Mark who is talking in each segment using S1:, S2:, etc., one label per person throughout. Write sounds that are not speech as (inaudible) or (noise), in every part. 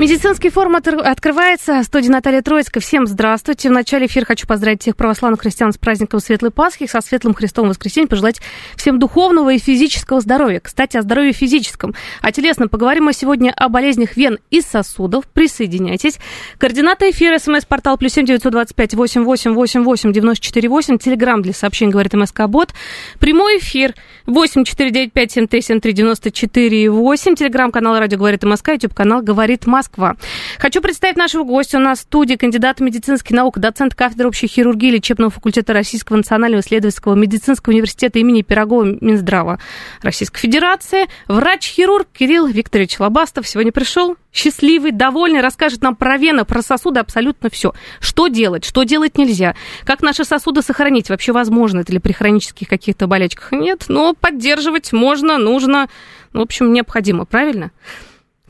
S1: Медицинский форум открывается. Студия Наталья Троицкая. Всем здравствуйте. В начале эфира хочу поздравить всех православных христиан с праздником Светлой Пасхи, со Светлым Христовым воскресеньем, пожелать всем духовного и физического здоровья. Кстати, о здоровье физическом. О телесном поговорим мы сегодня о болезнях вен и сосудов. Присоединяйтесь. Координаты эфира. СМС-портал плюс семь девятьсот двадцать пять восемь восемь восемь восемь девяносто четыре восемь. Телеграмм для сообщений говорит МСК Бот. Прямой эфир восемь четыре девять пять семь три семь три девяносто четыре восемь. Телеграмм-канал Радио говорит МСК. Ютуб канал говорит Москва. Москва. Хочу представить нашего гостя. У нас в студии кандидат медицинских наук, доцент кафедры общей хирургии лечебного факультета Российского национального исследовательского медицинского университета имени Пирогова Минздрава Российской Федерации, врач-хирург Кирилл Викторович Лобастов сегодня пришел счастливый, довольный, расскажет нам про вены, про сосуды, абсолютно все. Что делать, что делать нельзя, как наши сосуды сохранить, вообще возможно это ли при хронических каких-то болячках? Нет, но поддерживать можно, нужно, ну, в общем, необходимо, правильно?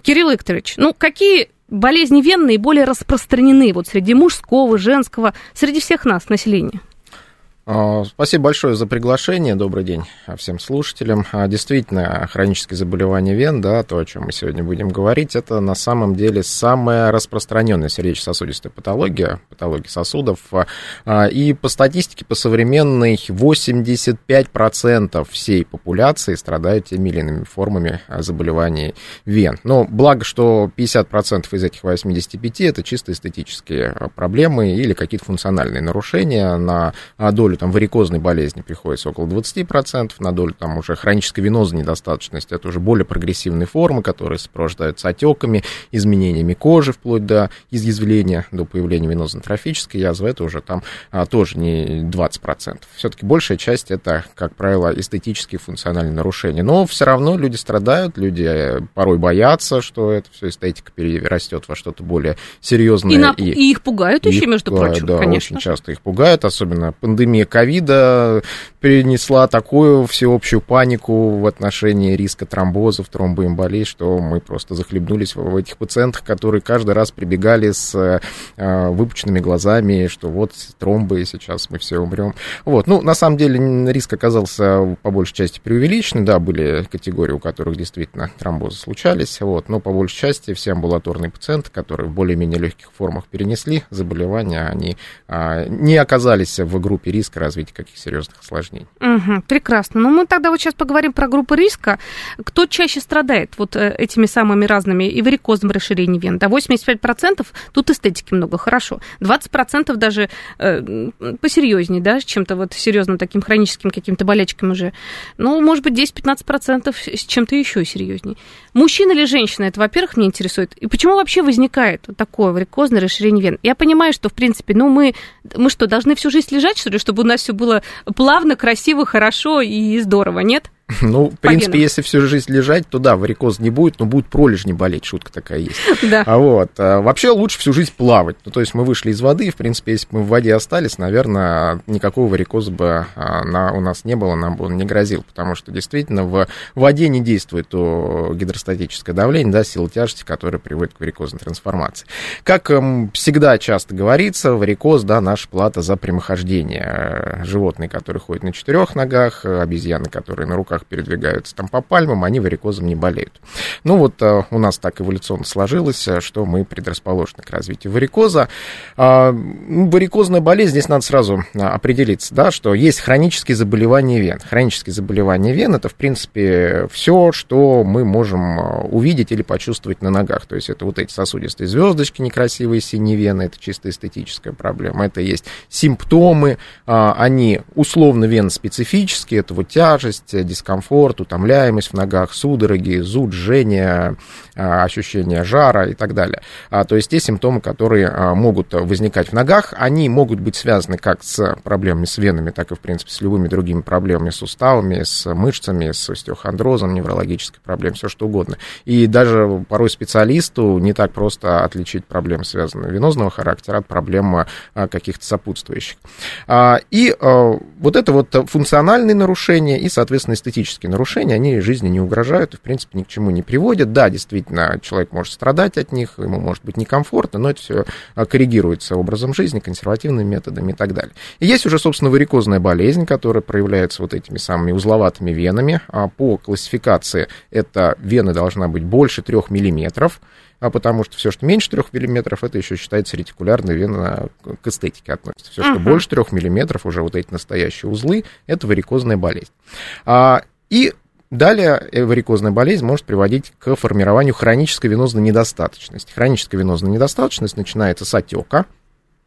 S1: Кирилл Викторович, ну какие болезни вен наиболее распространены вот среди мужского, женского, среди всех нас, населения?
S2: А, спасибо большое за приглашение. Добрый день всем слушателям. А, действительно, хронические заболевания вен, да, то, о чем мы сегодня будем говорить, это на самом деле самая распространенная сердечно-сосудистая патология, патология сосудов. А, и по статистике, по современной, 85% всей популяции страдают теми или иными формами заболеваний вен. Но благо, что 50% из этих 85% это чисто эстетические проблемы или какие-то функциональные нарушения на долю там варикозной болезни приходится около 20%, на долю там уже хронической венозной недостаточности, это уже более прогрессивные формы, которые сопровождаются отеками, изменениями кожи, вплоть до изъязвления, до появления венозно-трофической язвы, это уже там а, тоже не 20%. Все-таки большая часть это, как правило, эстетические функциональные нарушения. Но все равно люди страдают, люди э, порой боятся, что это все эстетика перерастет во что-то более серьезное.
S1: И, на, и, и их пугают еще, между пугают, прочим,
S2: да,
S1: конечно.
S2: очень часто их пугают, особенно пандемия ковида перенесла такую всеобщую панику в отношении риска тромбозов, тромбоэмболий, что мы просто захлебнулись в этих пациентах, которые каждый раз прибегали с э, выпученными глазами, что вот тромбы, сейчас мы все умрем. Вот, ну, на самом деле риск оказался по большей части преувеличенный, да, были категории, у которых действительно тромбозы случались, вот, но по большей части все амбулаторные пациенты, которые в более-менее легких формах перенесли заболевания, они а, не оказались в группе риска развития каких серьезных осложнений.
S1: Угу, прекрасно. Ну, мы тогда вот сейчас поговорим про группы риска. Кто чаще страдает вот э, этими самыми разными и варикозным расширением вен? Да, 85% тут эстетики много, хорошо. 20% даже э, посерьезнее, да, чем-то вот серьезным таким хроническим каким-то болячкам уже. Ну, может быть, 10-15% с чем-то еще серьезнее. Мужчина или женщина, это, во-первых, меня интересует. И почему вообще возникает такое варикозное расширение вен? Я понимаю, что, в принципе, ну, мы, мы что, должны всю жизнь лежать, что ли, чтобы у нас все было плавно, красиво, хорошо и здорово, нет? (laughs)
S2: Ну, в принципе, венам. если всю жизнь лежать, то да, варикоз не будет, но будут пролежни болеть, шутка такая есть. (laughs)
S1: Да.
S2: А вот. А вообще лучше всю жизнь плавать. Ну, то есть мы вышли из воды, и, в принципе, если бы мы в воде остались, наверное, никакого варикоза бы а, на, у нас не было, нам бы он не грозил, потому что действительно в воде не действует то гидростатическое давление, да, сила тяжести, которая приводит к варикозной трансформации. Как эм, всегда часто говорится, варикоз, да, наша плата за прямохождение. Животные, которые ходят на четырех ногах, обезьяны, которые на руках передвигаются там по пальмам, они варикозом не болеют. Ну вот э, у нас так эволюционно сложилось, э, что мы предрасположены к развитию варикоза. А, ну, варикозная болезнь, здесь надо сразу э, определиться, да, что есть хронические заболевания вен. Хронические заболевания вен это, в принципе, все, что мы можем увидеть или почувствовать на ногах. То есть это вот эти сосудистые звездочки, некрасивые синие вены, это чисто эстетическая проблема. Это есть симптомы, а, они условно вен специфические, это вот тяжесть, дискомфорт, дискомфорт, утомляемость в ногах, судороги, зуд, жжение, а, ощущение жара и так далее. А, то есть те симптомы, которые а, могут возникать в ногах, они могут быть связаны как с проблемами с венами, так и, в принципе, с любыми другими проблемами, с суставами, с мышцами, с остеохондрозом, неврологической проблемой, все что угодно. И даже порой специалисту не так просто отличить проблемы, связанные венозного характера, от проблем каких-то сопутствующих. И вот это вот функциональные нарушения и, соответственно, эстетические нарушения, они жизни не угрожают и, в принципе, ни к чему не приводят. Да, действительно, человек может страдать от них, ему может быть некомфортно, но это все а, коррегируется образом жизни, консервативными методами и так далее. И есть уже, собственно, варикозная болезнь, которая проявляется вот этими самыми узловатыми венами. А по классификации эта вена должна быть больше 3 миллиметров, а потому что все, что меньше 3 миллиметров, это еще считается ретикулярной вена к эстетике относится. Все, что uh-huh. больше 3 миллиметров, уже вот эти настоящие узлы, это варикозная болезнь. А, и Далее варикозная болезнь может приводить к формированию хронической венозной недостаточности. Хроническая венозная недостаточность начинается с отека,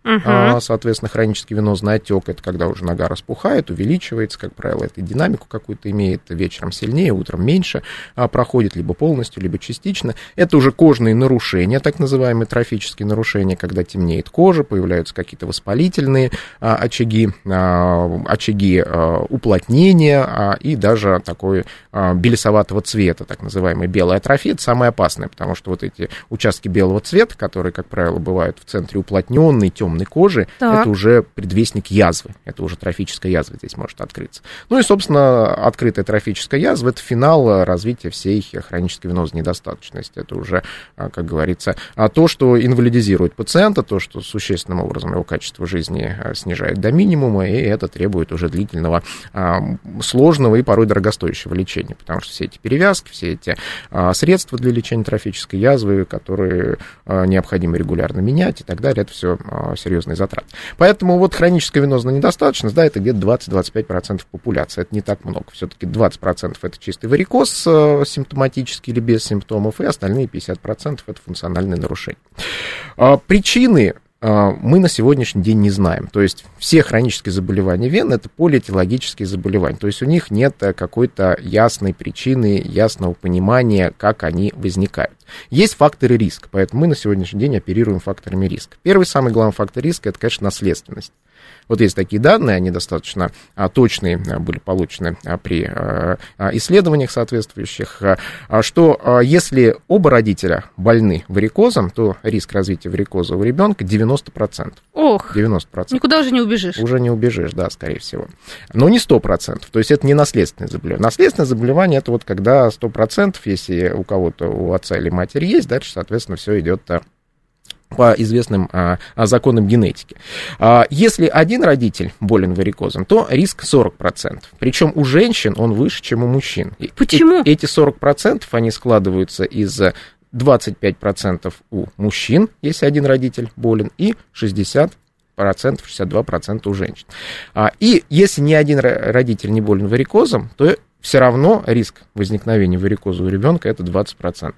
S2: Uh-huh. Соответственно, хронический венозный отек это когда уже нога распухает, увеличивается, как правило, это динамику какую-то имеет, вечером сильнее, утром меньше, а, проходит либо полностью, либо частично. Это уже кожные нарушения, так называемые трофические нарушения, когда темнеет кожа, появляются какие-то воспалительные а, очаги, а, очаги уплотнения и даже такой белесоватого цвета, так называемый белая атрофия, это самое опасное, потому что вот эти участки белого цвета, которые, как правило, бывают в центре уплотненные, темные, темной кожи, так. это уже предвестник язвы. Это уже трофическая язва здесь может открыться. Ну и, собственно, открытая трофическая язва – это финал развития всей хронической венозной недостаточности. Это уже, а, как говорится, а, то, что инвалидизирует пациента, то, что существенным образом его качество жизни а, снижает до минимума, и это требует уже длительного, сложного и порой дорогостоящего лечения, потому что все эти перевязки, все эти средства для лечения трофической язвы, которые необходимо регулярно менять и так далее, это все серьезные затраты. Поэтому вот хроническая венозная недостаточность, да, это где-то 20-25% популяции. Это не так много. Все-таки 20% это чистый варикоз э, симптоматический или без симптомов, и остальные 50% это функциональные нарушения. А, причины мы на сегодняшний день не знаем. То есть все хронические заболевания вен это полиэтиологические заболевания. То есть у них нет э, какой-то ясной причины, ясного понимания, как они возникают. Есть факторы риска, поэтому мы на сегодняшний день оперируем факторами риска. Первый самый главный фактор риска это, конечно, наследственность. Вот есть такие данные, они достаточно а, точные а, были получены а, при исследованиях соответствующих, что если оба родителя больны варикозом, то риск развития варикоза у ребенка 90%.
S1: Ох, 90%. никуда уже не убежишь.
S2: Уже не убежишь, да, скорее всего. Но не 100%, то есть это не наследственное заболевание. Наследственное заболевание это вот когда 100%, если у кого-то, у отца или матери есть, дальше, соответственно, все идет по известным а, а, законам генетики. А, если один родитель болен варикозом, то риск 40%. Причем у женщин он выше, чем у мужчин.
S1: Почему?
S2: И, эти 40% они складываются из 25% у мужчин, если один родитель болен, и 60 процентов, 62% у женщин. А, и если ни один родитель не болен варикозом, то все равно риск возникновения варикоза у ребенка это 20%.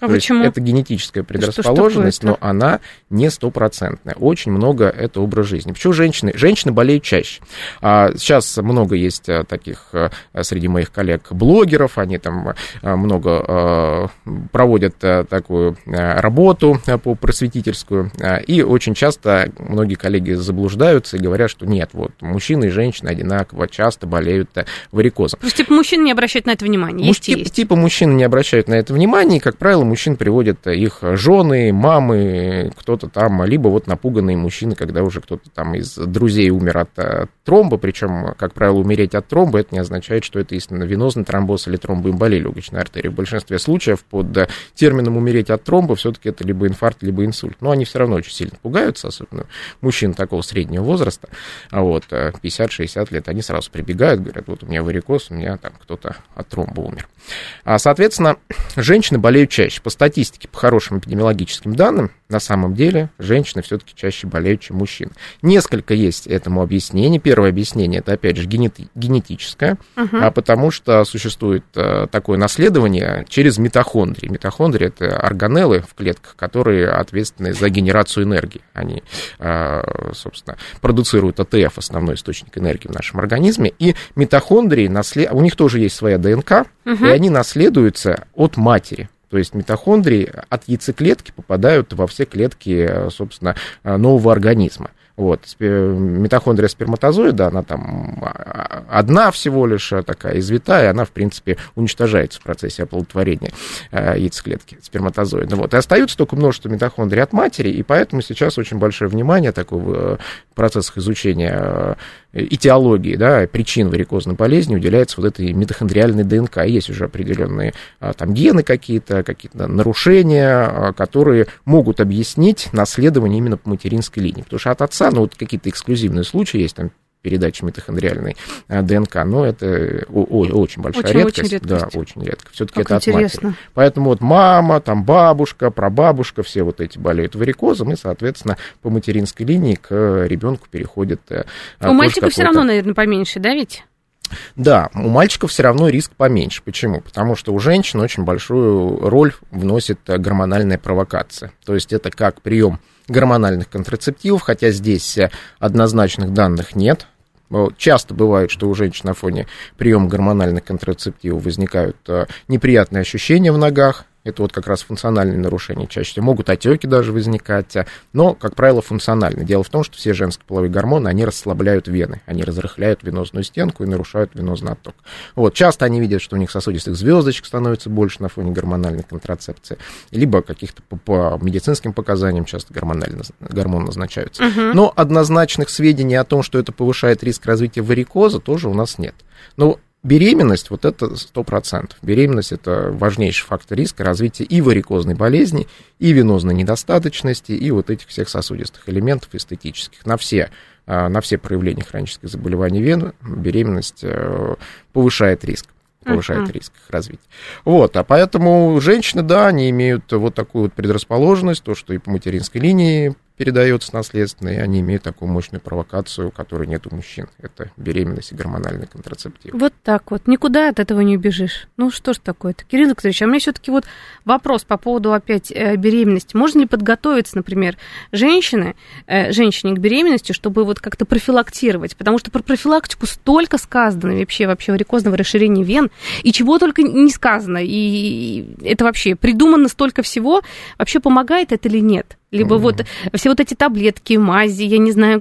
S1: А То почему?
S2: Есть это генетическая предрасположенность, но она не стопроцентная. Очень много это образ жизни. Почему женщины? Женщины болеют чаще. А, сейчас много есть а, таких а, среди моих коллег-блогеров, они там много проводят такую работу по просветительскую, и очень часто многие коллеги заблуждаются и говорят, что нет, вот мужчины и женщины одинаково часто болеют варикозом.
S1: То есть типа мужчины не обращают на это внимания? Есть
S2: Муж, есть. Типа мужчины не обращают на это внимания, и, как правило, мужчин приводят их жены, мамы, кто-то там, либо вот напуганные мужчины, когда уже кто-то там из друзей умер от э, тромба, причем, как правило, умереть от тромба, это не означает, что это истинно венозный тромбоз или тромбоэмболия легочной артерии. В большинстве случаев под э, термином умереть от тромба все-таки это либо инфаркт, либо инсульт. Но они все равно очень сильно пугаются, особенно мужчин такого среднего возраста, а вот 50-60 э, лет, они сразу прибегают, говорят, вот у меня варикоз, у меня там кто-то от тромба умер. А, соответственно, (clears throat) женщины болеют чаще Значит, по статистике, по хорошим эпидемиологическим данным, на самом деле женщины все-таки чаще болеют, чем мужчины. Несколько есть этому объяснений. Первое объяснение это, опять же, генети- генетическое, uh-huh. а потому что существует а, такое наследование через митохондрии. Митохондрии это органеллы в клетках, которые ответственны за генерацию энергии. Они, а, собственно, продуцируют АТФ, основной источник энергии в нашем организме. И митохондрии, наслед... у них тоже есть своя ДНК, uh-huh. и они наследуются от матери. То есть митохондрии от яйцеклетки попадают во все клетки, собственно, нового организма. Вот, митохондрия сперматозоида, она там а, одна всего лишь а, такая извитая, она, в принципе, уничтожается в процессе оплодотворения а, яйцеклетки сперматозоида. Вот, и остаются только множество митохондрий от матери, и поэтому сейчас очень большое внимание такое в э, процессах изучения этиологии, да, причин варикозной болезни уделяется вот этой митохондриальной ДНК. Есть уже определенные там гены какие-то, какие-то нарушения, которые могут объяснить наследование именно по материнской линии. Потому что от отца, ну, вот какие-то эксклюзивные случаи есть, там, передачи митохондриальной ДНК, но это очень большая очень, редкость. Очень редкость. Да, очень редко. Все-таки это интересно. от матери. Поэтому вот мама, там бабушка, прабабушка, все вот эти болеют варикозом, и, соответственно, по материнской линии к ребенку переходит.
S1: У мальчика все равно, наверное, поменьше, да, ведь?
S2: Да, у мальчиков все равно риск поменьше. Почему? Потому что у женщин очень большую роль вносит гормональная провокация. То есть это как прием гормональных контрацептивов, хотя здесь однозначных данных нет. Часто бывает, что у женщин на фоне приема гормональных контрацептивов возникают э, неприятные ощущения в ногах, это вот как раз функциональные нарушения чаще всего. Могут отеки даже возникать, но, как правило, функционально. Дело в том, что все женские половые гормоны, они расслабляют вены, они разрыхляют венозную стенку и нарушают венозный отток. Вот. Часто они видят, что у них сосудистых звездочек становится больше на фоне гормональной контрацепции, либо каких-то по, по медицинским показаниям часто гормонально, гормон назначаются. Угу. Но однозначных сведений о том, что это повышает риск развития варикоза, тоже у нас нет. Но Беременность, вот это 100%. Беременность – это важнейший фактор риска развития и варикозной болезни, и венозной недостаточности, и вот этих всех сосудистых элементов эстетических. На все, а, на все проявления хронических заболеваний вен беременность э, повышает риск повышает uh-huh. риск их развития. Вот, а поэтому женщины, да, они имеют вот такую вот предрасположенность, то, что и по материнской линии передается наследственно, и они имеют такую мощную провокацию, которой нет у мужчин. Это беременность и гормональный контрацептив.
S1: Вот так вот. Никуда от этого не убежишь. Ну что ж такое-то? Кирилл Викторович, а у меня все-таки вот вопрос по поводу опять э, беременности. Можно ли подготовиться, например, женщины, э, женщине к беременности, чтобы вот как-то профилактировать? Потому что про профилактику столько сказано вообще, вообще варикозного расширения вен, и чего только не сказано. И это вообще придумано столько всего. Вообще помогает это или нет? Либо mm-hmm. вот все вот эти таблетки, мази, я не знаю,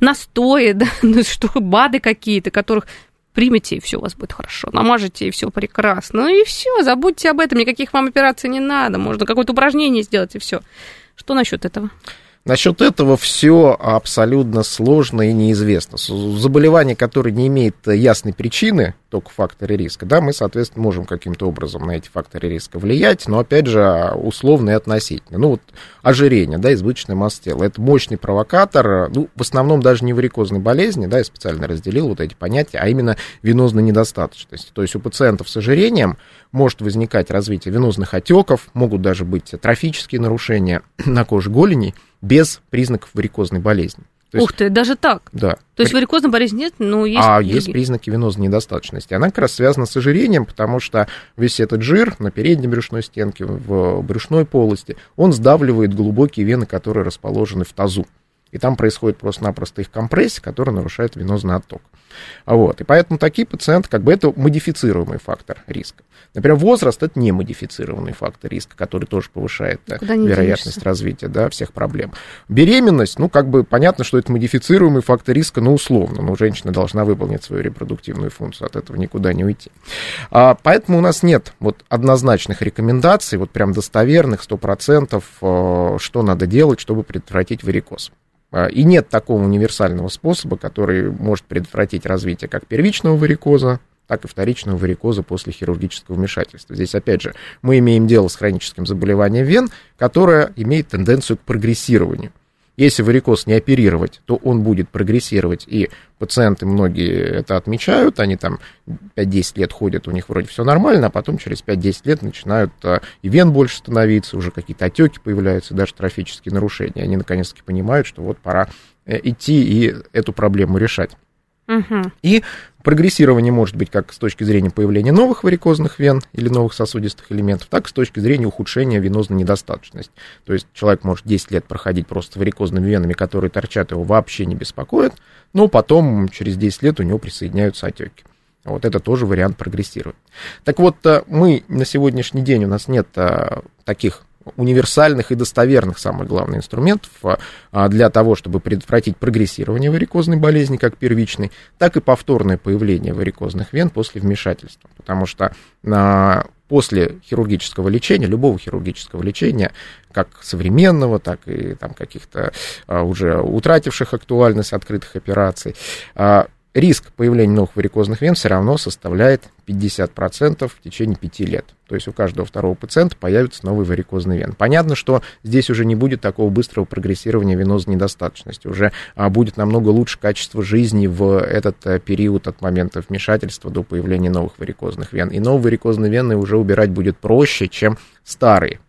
S1: настои, (laughs) да, ну, что, БАДы какие-то, которых примите, и все у вас будет хорошо. Намажете, и все прекрасно. Ну и все, забудьте об этом, никаких вам операций не надо. Можно какое-то упражнение сделать, и все. Что насчет этого?
S2: Насчет этого все абсолютно сложно и неизвестно. Заболевание, которое не имеет ясной причины, только факторы риска, да, мы, соответственно, можем каким-то образом на эти факторы риска влиять, но, опять же, условно и относительно. Ну, вот ожирение, да, избыточная масса тела, это мощный провокатор, ну, в основном даже не варикозной болезни, да, я специально разделил вот эти понятия, а именно венозной недостаточности. То есть у пациентов с ожирением может возникать развитие венозных отеков, могут даже быть трофические нарушения на коже голени, без признаков варикозной болезни.
S1: То есть, Ух ты, даже так?
S2: Да.
S1: То есть варикозной болезни нет, но есть...
S2: А другие. есть признаки венозной недостаточности. Она как раз связана с ожирением, потому что весь этот жир на передней брюшной стенке, в брюшной полости, он сдавливает глубокие вены, которые расположены в тазу. И там происходит просто-напросто их компрессия, которая нарушает венозный отток. Вот. И поэтому такие пациенты, как бы это модифицируемый фактор риска. Например, возраст это не модифицированный фактор риска, который тоже повышает да, вероятность денешься. развития да, всех проблем. Беременность, ну, как бы понятно, что это модифицируемый фактор риска, но условно. Но женщина должна выполнить свою репродуктивную функцию, от этого никуда не уйти. А, поэтому у нас нет вот однозначных рекомендаций, вот прям достоверных, 100%, э, что надо делать, чтобы предотвратить варикоз. А, и нет такого универсального способа, который может предотвратить развитие как первичного варикоза, так и вторичного варикоза после хирургического вмешательства. Здесь, опять же, мы имеем дело с хроническим заболеванием вен, которое имеет тенденцию к прогрессированию. Если варикоз не оперировать, то он будет прогрессировать, и пациенты многие это отмечают, они там 5-10 лет ходят, у них вроде все нормально, а потом через 5-10 лет начинают а, и вен больше становиться, уже какие-то отеки появляются, даже трофические нарушения. Они наконец-таки понимают, что вот пора э, идти и эту проблему решать.
S1: Угу.
S2: И прогрессирование может быть как с точки зрения появления новых варикозных вен или новых сосудистых элементов, так и с точки зрения ухудшения венозной недостаточности. То есть человек может 10 лет проходить просто варикозными венами, которые торчат, его вообще не беспокоят, но потом через 10 лет у него присоединяются отеки. Вот это тоже вариант прогрессировать. Так вот, э, мы на сегодняшний день, у нас нет э, таких универсальных и достоверных, самых главных инструментов а, для того, чтобы предотвратить прогрессирование варикозной болезни как первичной, так и повторное появление варикозных вен после вмешательства. Потому что а, после хирургического лечения, любого хирургического лечения, как современного, так и там каких-то а, уже утративших актуальность открытых операций, риск появления новых варикозных вен все равно составляет 50% в течение 5 лет. То есть у каждого второго пациента появится новый варикозный вен. Понятно, что здесь уже не будет такого быстрого прогрессирования венозной недостаточности. Уже а, будет намного лучше качество жизни в этот а, период от момента вмешательства до появления новых варикозных вен. И новые варикозные вены уже убирать будет проще, чем старые.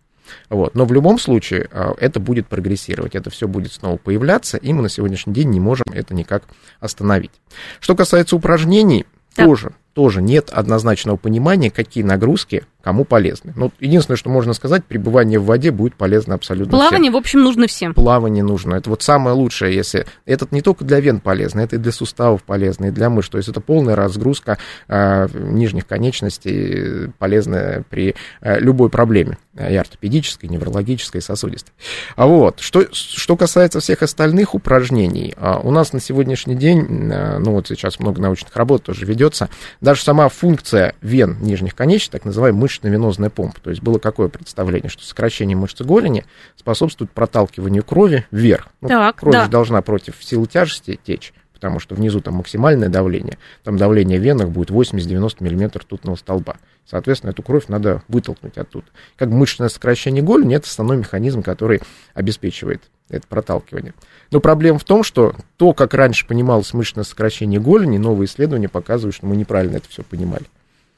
S2: Вот. Но в любом случае а, это будет прогрессировать, это все будет снова появляться, и мы на сегодняшний день не можем это никак остановить. Что касается упражнений, да. тоже, тоже нет однозначного понимания, какие нагрузки кому полезны. Ну, единственное, что можно сказать, пребывание в воде будет полезно абсолютно
S1: Плавание,
S2: всем.
S1: в общем, нужно всем.
S2: Плавание нужно. Это вот самое лучшее, если... Это не только для вен полезно, это и для суставов полезно, и для мышц. То есть это полная разгрузка э, нижних конечностей, полезная при э, любой проблеме, и ортопедической, и неврологической, и сосудистой. А вот, что, что касается всех остальных упражнений, э, у нас на сегодняшний день, э, ну вот сейчас много научных работ тоже ведется, даже сама функция вен нижних конечностей, так называемая мышечно-венозная помпа. То есть было какое представление, что сокращение мышцы голени способствует проталкиванию крови вверх. Ну,
S1: так,
S2: кровь
S1: да.
S2: же должна против силы тяжести течь, потому что внизу там максимальное давление. Там давление в венах будет 80-90 мм ртутного столба. Соответственно, эту кровь надо вытолкнуть оттуда. Как мышечное сокращение голени, это основной механизм, который обеспечивает это проталкивание. Но проблема в том, что то, как раньше понималось мышечное сокращение голени, новые исследования показывают, что мы неправильно это все понимали.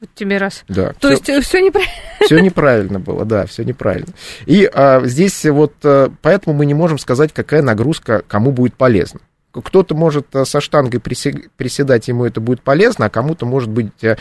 S1: Вот тебе раз.
S2: Да.
S1: То есть все неправильно. (laughs)
S2: Все неправильно было, да, все неправильно. И а, здесь вот а, поэтому мы не можем сказать, какая нагрузка кому будет полезна. Кто-то может э, со штангой приседать, ему это будет полезно, а кому-то может быть э,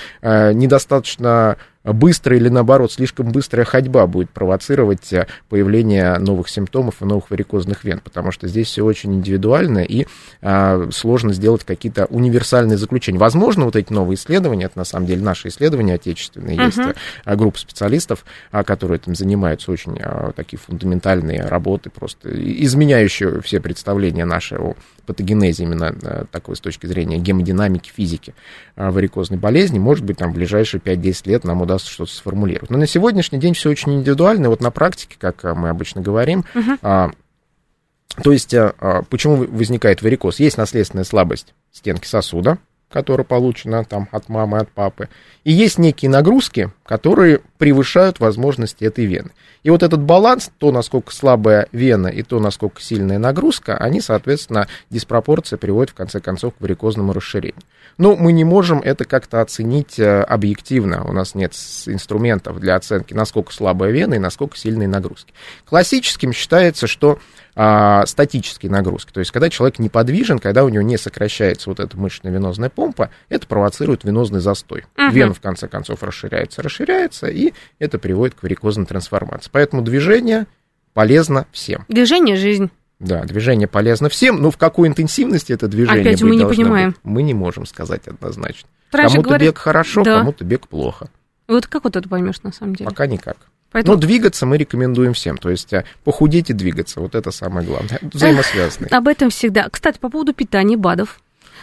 S2: недостаточно быстрая или, наоборот, слишком быстрая ходьба будет провоцировать э, появление новых симптомов и новых варикозных вен, потому что здесь все очень индивидуально и а, сложно сделать какие-то универсальные заключения. Возможно, вот эти новые исследования, это на самом деле наши исследования отечественные, uh-huh. есть а, группа специалистов, а, которые этим занимаются, очень а, такие фундаментальные работы, просто изменяющие все представления наши о патогенезе именно а, такой с точки зрения гемодинамики, физики а, варикозной болезни, может быть, там в ближайшие 5-10 лет нам удастся удастся что-то сформулировать. Но на сегодняшний день все очень индивидуально. Вот на практике, как мы обычно говорим, uh-huh. то есть а, а, почему возникает варикоз? Есть наследственная слабость стенки сосуда, которая получена там от мамы, от папы. И есть некие нагрузки, которые превышают возможности этой вены. И вот этот баланс, то, насколько слабая вена и то, насколько сильная нагрузка, они, соответственно, диспропорция приводят, в конце концов, к варикозному расширению. Но мы не можем это как-то оценить э, объективно. У нас нет инструментов для оценки, насколько слабая вена и насколько сильные нагрузки. Классическим считается, что а, статические нагрузки. То есть, когда человек неподвижен, когда у него не сокращается вот эта мышечно-венозная помпа, это провоцирует венозный застой. Uh-huh. Вена, в конце концов, расширяется, расширяется, и это приводит к варикозной трансформации. Поэтому движение полезно всем.
S1: Движение – жизнь.
S2: Да, движение полезно всем, но в какой интенсивности это движение
S1: Опять мы не понимаем. Быть,
S2: мы не можем сказать однозначно.
S1: Раньше
S2: кому-то
S1: говорит...
S2: бег хорошо,
S1: да.
S2: кому-то бег плохо.
S1: Вот как вот это поймешь на самом деле?
S2: Пока никак.
S1: Поэтому...
S2: Но двигаться мы рекомендуем всем. То есть э, похудеть и двигаться. Вот это самое главное. Взаимосвязаны.
S1: Об этом всегда. Кстати, по поводу питания БАДов.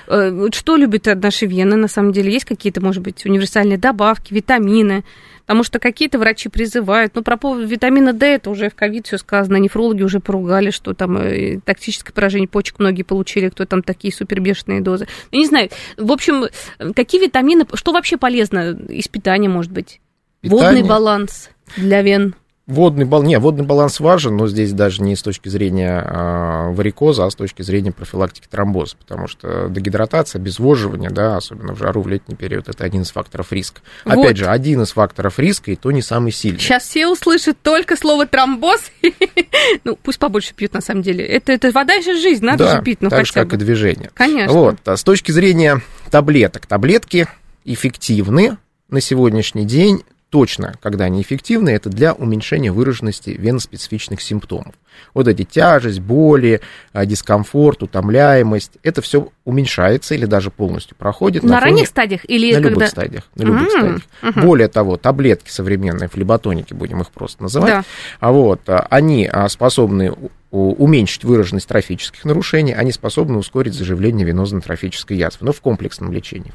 S1: Э, что любят наши вены, на самом деле? Есть какие-то, может быть, универсальные добавки, витамины? Потому что какие-то врачи призывают. Ну, про поводу витамина D это уже в ковид все сказано. Нефрологи уже поругали, что там э, токсическое поражение почек многие получили, кто там такие супербешеные дозы. Ну, не знаю. В общем, какие витамины, что вообще полезно из питания, может быть?
S2: Питание?
S1: Водный баланс для вен.
S2: Водный баланс, не, водный баланс важен, но здесь даже не с точки зрения э, варикоза, а с точки зрения профилактики тромбоза, потому что дегидратация, обезвоживание, да, особенно в жару в летний период, это один из факторов риска. Вот. Опять же, один из факторов риска, и то не самый сильный.
S1: Сейчас все услышат только слово тромбоз, (laughs) ну, пусть побольше пьют, на самом деле. Это, это вода еще жизнь, надо
S2: да,
S1: же пить, ну
S2: так
S1: хотя
S2: же, как и движение.
S1: Конечно.
S2: Вот, а с точки зрения таблеток, таблетки эффективны на сегодняшний день точно, когда они эффективны, это для уменьшения выраженности веноспецифичных симптомов. Вот эти тяжесть, боли, а, дискомфорт, утомляемость, это все уменьшается или даже полностью проходит.
S1: На, на ранних стадиях или
S2: на
S1: когда...
S2: любых стадиях, на любых mm-hmm. стадиях. Mm-hmm. Более того, таблетки современные, флеботоники будем их просто называть, да. а вот а, они а, способны уменьшить выраженность трофических нарушений, они способны ускорить заживление венозно-трофической язвы, но в комплексном лечении.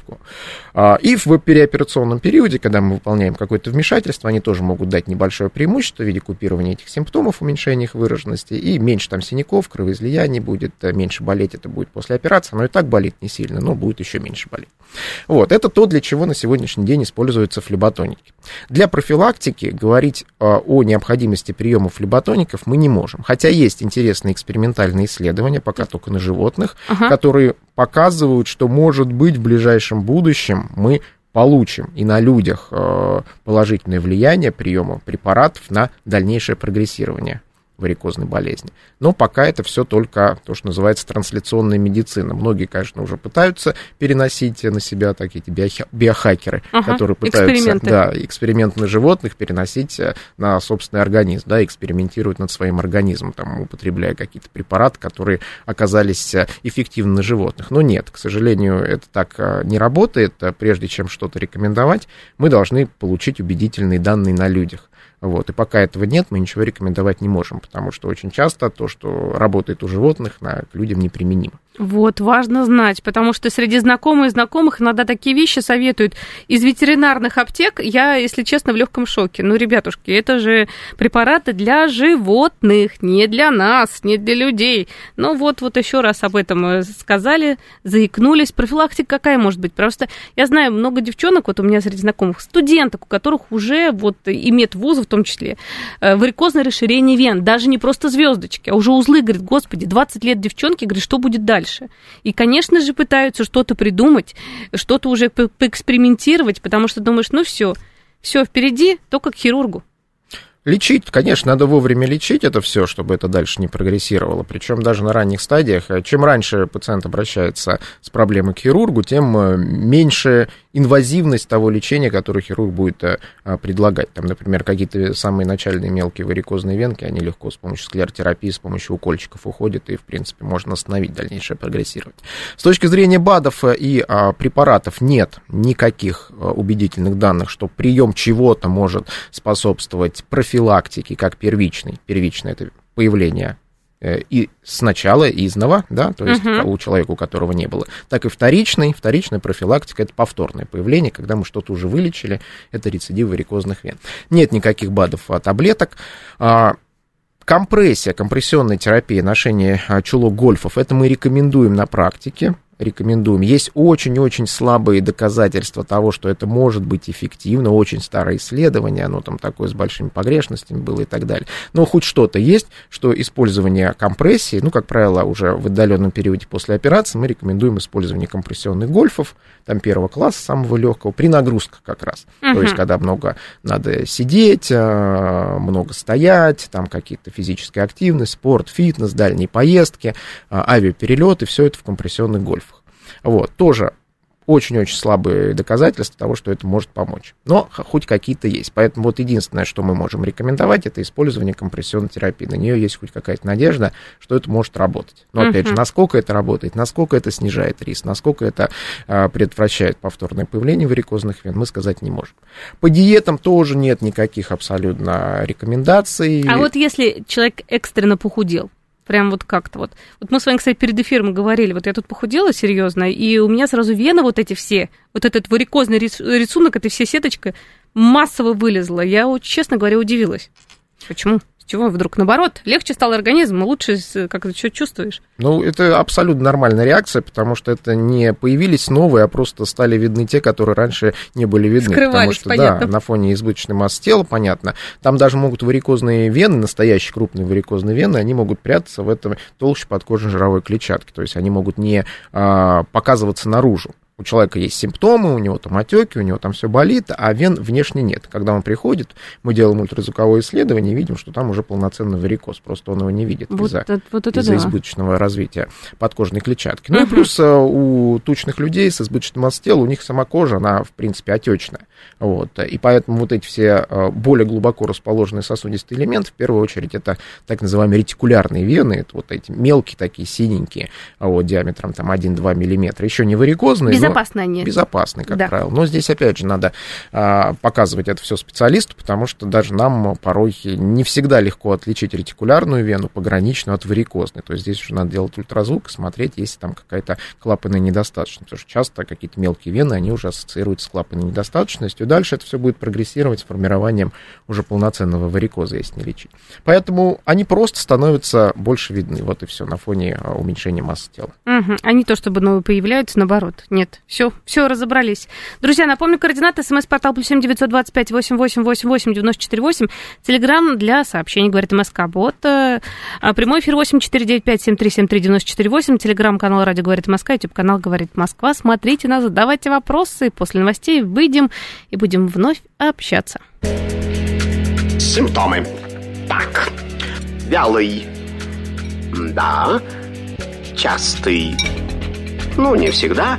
S2: И в переоперационном периоде, когда мы выполняем какое-то вмешательство, они тоже могут дать небольшое преимущество в виде купирования этих симптомов, уменьшения их выраженности, и меньше там синяков, кровоизлияний будет, меньше болеть это будет после операции, но и так болит не сильно, но будет еще меньше болеть. Вот, это то, для чего на сегодняшний день используются флеботоники. Для профилактики говорить о необходимости приема флеботоников мы не можем, хотя есть интересные экспериментальные исследования, пока только на животных, ага. которые показывают, что, может быть, в ближайшем будущем мы получим и на людях э, положительное влияние приема препаратов на дальнейшее прогрессирование варикозной болезни. Но пока это все только то, что называется трансляционная медицина. Многие, конечно, уже пытаются переносить на себя такие эти биохакеры, ага, которые пытаются эксперименты. Да, эксперименты на животных переносить э, на собственный организм, да, экспериментируют над своим организмом, там, употребляя какие-то препараты, которые оказались э, эффективны на животных. Но нет, к сожалению, это так э, не работает. Прежде чем что-то рекомендовать, мы должны получить убедительные данные на людях. Вот. И пока этого нет, мы ничего рекомендовать не можем, потому что очень часто то, что работает у животных, на, к людям неприменимо.
S1: Вот, важно знать, потому что среди знакомых и знакомых иногда такие вещи советуют. Из ветеринарных аптек я, если честно, в легком шоке. Ну, ребятушки, это же препараты для животных, не для нас, не для людей. Ну, вот, вот еще раз об этом э, сказали, заикнулись. Профилактика какая может быть? Просто я знаю много девчонок, вот у меня среди знакомых, студенток, у которых уже вот и медвузы в том числе, э, варикозное расширение вен, даже не просто звездочки, а уже узлы, говорит, господи, 20 лет девчонки, говорит, что будет дальше? И, конечно же, пытаются что-то придумать, что-то уже по поэкспериментировать, потому что думаешь, ну все, все впереди, только к хирургу.
S2: Лечить, конечно, надо вовремя лечить это все, чтобы это дальше не прогрессировало. Причем даже на ранних стадиях. Чем раньше пациент обращается с проблемой к хирургу, тем э, меньше инвазивность того лечения, которое хирург будет э, предлагать. Там, например, какие-то самые начальные мелкие варикозные венки, они легко с помощью склеротерапии, с помощью укольчиков уходят, и, в принципе, можно остановить дальнейшее прогрессирование. С точки зрения БАДов и а, препаратов нет никаких а, убедительных данных, что прием чего-то может способствовать профилактике как первичной. Первичное это появление Э, и сначала изного, да, то есть uh-huh. у человека, у которого не было, так и вторичный. Вторичная профилактика – это повторное появление, когда мы что-то уже вылечили, это рецидив варикозных вен. Нет никаких БАДов, а таблеток. А, компрессия, компрессионная терапия, ношение а, чулок гольфов, это мы рекомендуем на практике рекомендуем. Есть очень-очень слабые доказательства того, что это может быть эффективно, очень старое исследование, оно там такое с большими погрешностями было и так далее. Но хоть что-то есть, что использование компрессии, ну, как правило, уже в отдаленном периоде после операции мы рекомендуем использование компрессионных гольфов, там первого класса, самого легкого, при нагрузках как раз. Uh-huh. То есть, когда много надо сидеть, а, много стоять, там какие-то физические активности, спорт, фитнес, дальние поездки, а, авиаперелеты, все это в компрессионных гольфах. Вот, тоже очень-очень слабые доказательства того, что это может помочь. Но хоть какие-то есть. Поэтому вот единственное, что мы можем рекомендовать, это использование компрессионной терапии. На нее есть хоть какая-то надежда, что это может работать. Но опять uh-huh. же, насколько это работает, насколько это снижает риск, насколько это а, предотвращает повторное появление варикозных вен, мы сказать не можем. По диетам тоже нет никаких абсолютно рекомендаций.
S1: А вот если человек экстренно похудел, Прям вот как-то вот. Вот мы с вами, кстати, перед эфиром говорили, вот я тут похудела серьезно, и у меня сразу вены вот эти все, вот этот варикозный рисунок, эта вся сеточка массово вылезла. Я, честно говоря, удивилась. Почему? Чего вдруг наоборот? Легче стал организм, лучше как то что чувствуешь?
S2: Ну, это абсолютно нормальная реакция, потому что это не появились новые, а просто стали видны те, которые раньше не были видны. потому что, понятно. да, на фоне избыточной массы тела, понятно, там даже могут варикозные вены, настоящие крупные варикозные вены, они могут прятаться в этом толще подкожной жировой клетчатки, то есть они могут не а, показываться наружу у человека есть симптомы, у него там отеки, у него там все болит, а вен внешне нет. Когда он приходит, мы делаем ультразвуковое исследование и видим, что там уже полноценный варикоз, просто он его не видит вот из-за, это, вот это из-за да. избыточного развития подкожной клетчатки. Ну и плюс э, у тучных людей с избыточным массой тела, у них сама кожа, она в принципе отечная. Вот, и поэтому вот эти все э, более глубоко расположенные сосудистые элементы, в первую очередь, это так называемые ретикулярные вены, это вот эти мелкие такие синенькие, вот, диаметром там 1-2 миллиметра, еще не варикозные,
S1: Безопасные они.
S2: Безопасные, как да. правило. Но здесь, опять же, надо а, показывать это все специалисту, потому что даже нам порой не всегда легко отличить ретикулярную вену пограничную от варикозной. То есть здесь уже надо делать ультразвук и смотреть, если там какая-то клапанная недостаточность. Потому что часто какие-то мелкие вены, они уже ассоциируются с клапанной недостаточностью. Дальше это все будет прогрессировать с формированием уже полноценного варикоза, если не лечить. Поэтому они просто становятся больше видны. Вот и все на фоне а, уменьшения массы тела.
S1: Угу. А не то, чтобы новые появляются, наоборот. Нет, все, все, разобрались. Друзья, напомню, координаты. СМС-портал плюс семь девятьсот двадцать пять восемь восемь восемь восемь девяносто четыре восемь. Телеграмм для сообщений, говорит МСК. Вот а, прямой эфир восемь четыре девять пять семь три семь три девяносто четыре восемь. Телеграмм-канал Радио говорит МСК, YouTube канал говорит Москва. Смотрите нас, задавайте вопросы. После новостей выйдем и будем вновь общаться.
S3: Симптомы. Так, вялый. Да. Частый. Ну, не всегда.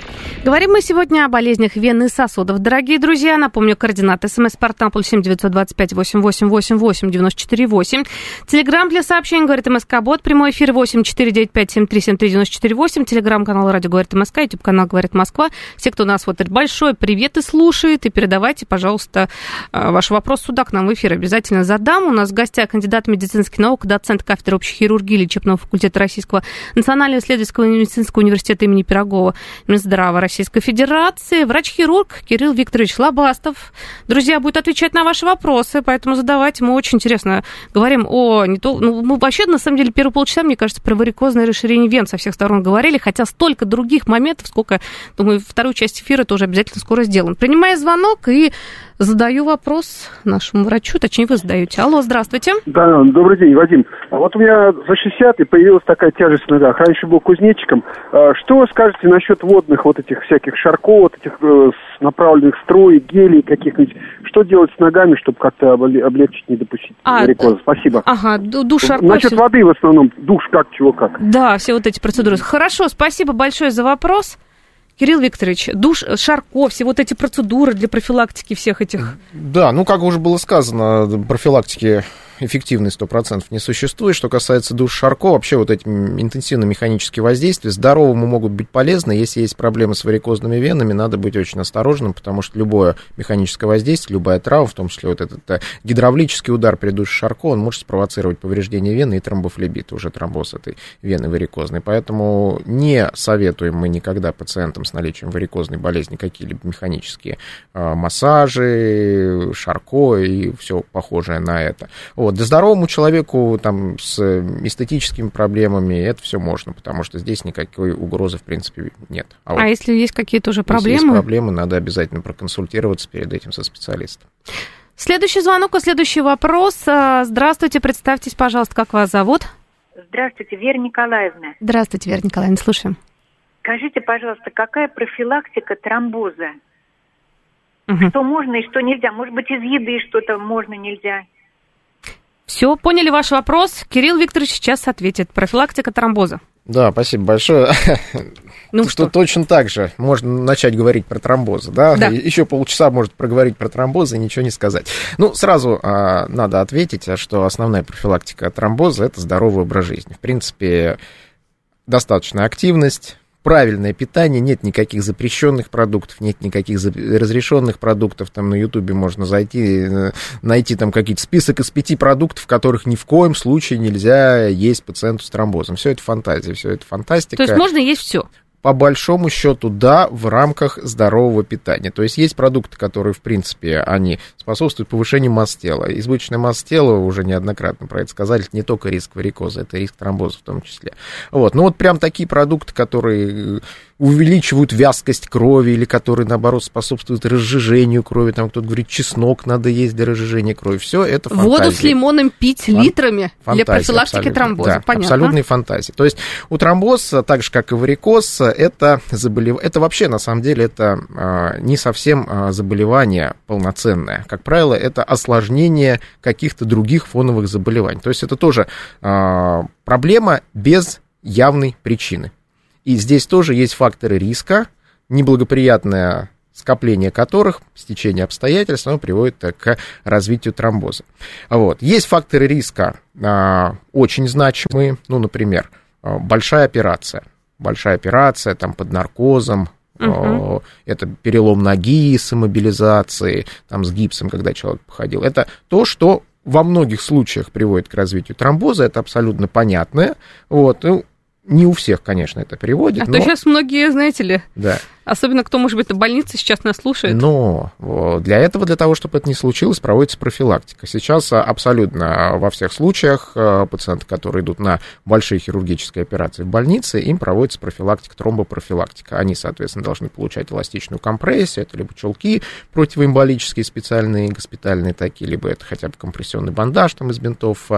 S1: Говорим мы сегодня о болезнях вен и сосудов. Дорогие друзья, напомню, координаты. СМС-портал плюс семь девятьсот двадцать пять восемь восемь восемь восемь девяносто четыре восемь. Телеграмм для сообщений, говорит МСК Бот. Прямой эфир восемь четыре девять пять семь три семь три девяносто четыре восемь. Телеграмм-канал Радио говорит МСК. Ютуб канал говорит Москва. Все, кто нас вот большой привет и слушает. И передавайте, пожалуйста, э, ваш вопрос сюда к нам в эфир. Обязательно задам. У нас в гостях кандидат медицинских наук, доцент кафедры общей хирургии лечебного факультета Российского национального исследовательского медицинского университета имени Пирогова. Минздрава Российской Федерации, врач-хирург Кирилл Викторович Лобастов. Друзья, будет отвечать на ваши вопросы, поэтому задавайте. Мы очень интересно говорим о... Не то, ну, мы вообще, на самом деле, первые полчаса, мне кажется, про варикозное расширение вен со всех сторон говорили, хотя столько других моментов, сколько, думаю, вторую часть эфира тоже обязательно скоро сделаем. Принимая звонок и Задаю вопрос нашему врачу, точнее, вы задаете. Алло, здравствуйте.
S4: Да, добрый день, Вадим. А вот у меня за 60 и появилась такая тяжесть в ногах. Раньше был кузнечиком. А что вы скажете насчет водных вот этих всяких шарков, вот этих э, направленных струй, гелей каких-нибудь? Что делать с ногами, чтобы как-то облегчить, не допустить а, варикоза? Спасибо.
S1: Ага, душ шарков.
S4: Насчет воды в основном. Душ как, чего как.
S1: Да, все вот эти процедуры. Хорошо, спасибо большое за вопрос. Кирилл Викторович, душ Шарко, все вот эти процедуры для профилактики всех этих...
S2: Да, ну, как уже было сказано, профилактики эффективной 100% не существует. Что касается душ Шарко, вообще вот эти интенсивно-механические воздействия здоровому могут быть полезны. Если есть проблемы с варикозными венами, надо быть очень осторожным, потому что любое механическое воздействие, любая травма, в том числе вот этот э, гидравлический удар при душе Шарко, он может спровоцировать повреждение вены и тромбофлебит, уже тромбоз этой вены варикозной. Поэтому не советуем мы никогда пациентам с наличием варикозной болезни какие-либо механические э, массажи, Шарко и все похожее на это. Вот. Вот. Да здоровому человеку там, с эстетическими проблемами это все можно, потому что здесь никакой угрозы, в принципе, нет.
S1: А, вот, а если есть какие-то уже проблемы? Если
S2: есть проблемы, надо обязательно проконсультироваться перед этим со специалистом.
S1: Следующий звонок и следующий вопрос. А, здравствуйте, представьтесь, пожалуйста, как вас зовут?
S5: Здравствуйте, Вера Николаевна.
S1: Здравствуйте, Вера Николаевна, слушаем.
S5: Скажите, пожалуйста, какая профилактика тромбоза? Угу. Что можно и что нельзя? Может быть, из еды что-то можно, нельзя?
S1: Все, поняли ваш вопрос. Кирилл Викторович сейчас ответит. Профилактика тромбоза.
S2: Да, спасибо большое. (laughs) Ну что, что точно так же можно начать говорить про тромбозы, да? да. Еще полчаса может проговорить про тромбозы и ничего не сказать. Ну, сразу а, надо ответить, что основная профилактика тромбоза это здоровый образ жизни. В принципе, достаточная активность, правильное питание, нет никаких запрещенных продуктов, нет никаких разрешенных продуктов. Там на Ютубе можно зайти, э, найти там какие-то список из пяти продуктов, которых ни в коем случае нельзя есть пациенту с тромбозом. Все это фантазия, все это фантастика.
S1: То есть можно есть все?
S2: По большому счету, да, в рамках здорового питания. То есть есть продукты, которые, в принципе, они способствуют повышению масс тела. Избыточная масса тела, уже неоднократно про это сказали, это не только риск варикоза, это риск тромбоза в том числе. Вот. Ну вот прям такие продукты, которые э, увеличивают вязкость крови или которые, наоборот, способствуют разжижению крови. Там кто-то говорит, чеснок надо есть для разжижения крови. Все это фантазия.
S1: Воду с лимоном пить Фан... литрами
S2: фантазия,
S1: для профилактики
S2: абсолютно.
S1: тромбоза.
S2: Да,
S1: Понятно.
S2: абсолютные фантазии. То есть у тромбоза, так же, как и варикоз, это заболевание, это вообще, на самом деле, это а, не совсем а, заболевание полноценное. Как правило, это осложнение каких-то других фоновых заболеваний. То есть это тоже а, проблема без явной причины. И здесь тоже есть факторы риска, неблагоприятное скопление которых, стечение обстоятельств, оно приводит к развитию тромбоза. Вот. Есть факторы риска а, очень значимые, ну, например, а, большая операция. Большая операция там под наркозом, Угу. Это перелом ноги с иммобилизацией, там с гипсом, когда человек походил. Это то, что во многих случаях приводит к развитию тромбоза, это абсолютно понятное. Вот. Ну, не у всех, конечно, это приводит.
S1: А
S2: но...
S1: то сейчас многие, знаете ли,
S2: да.
S1: Особенно кто, может быть, на больнице сейчас нас слушает.
S2: Но для этого, для того, чтобы это не случилось, проводится профилактика. Сейчас а, абсолютно во всех случаях а, пациенты, которые идут на большие хирургические операции в больнице, им проводится профилактика, тромбопрофилактика. Они, соответственно, должны получать эластичную компрессию, это либо чулки противоэмболические специальные, госпитальные такие, либо это хотя бы компрессионный бандаж там из бинтов.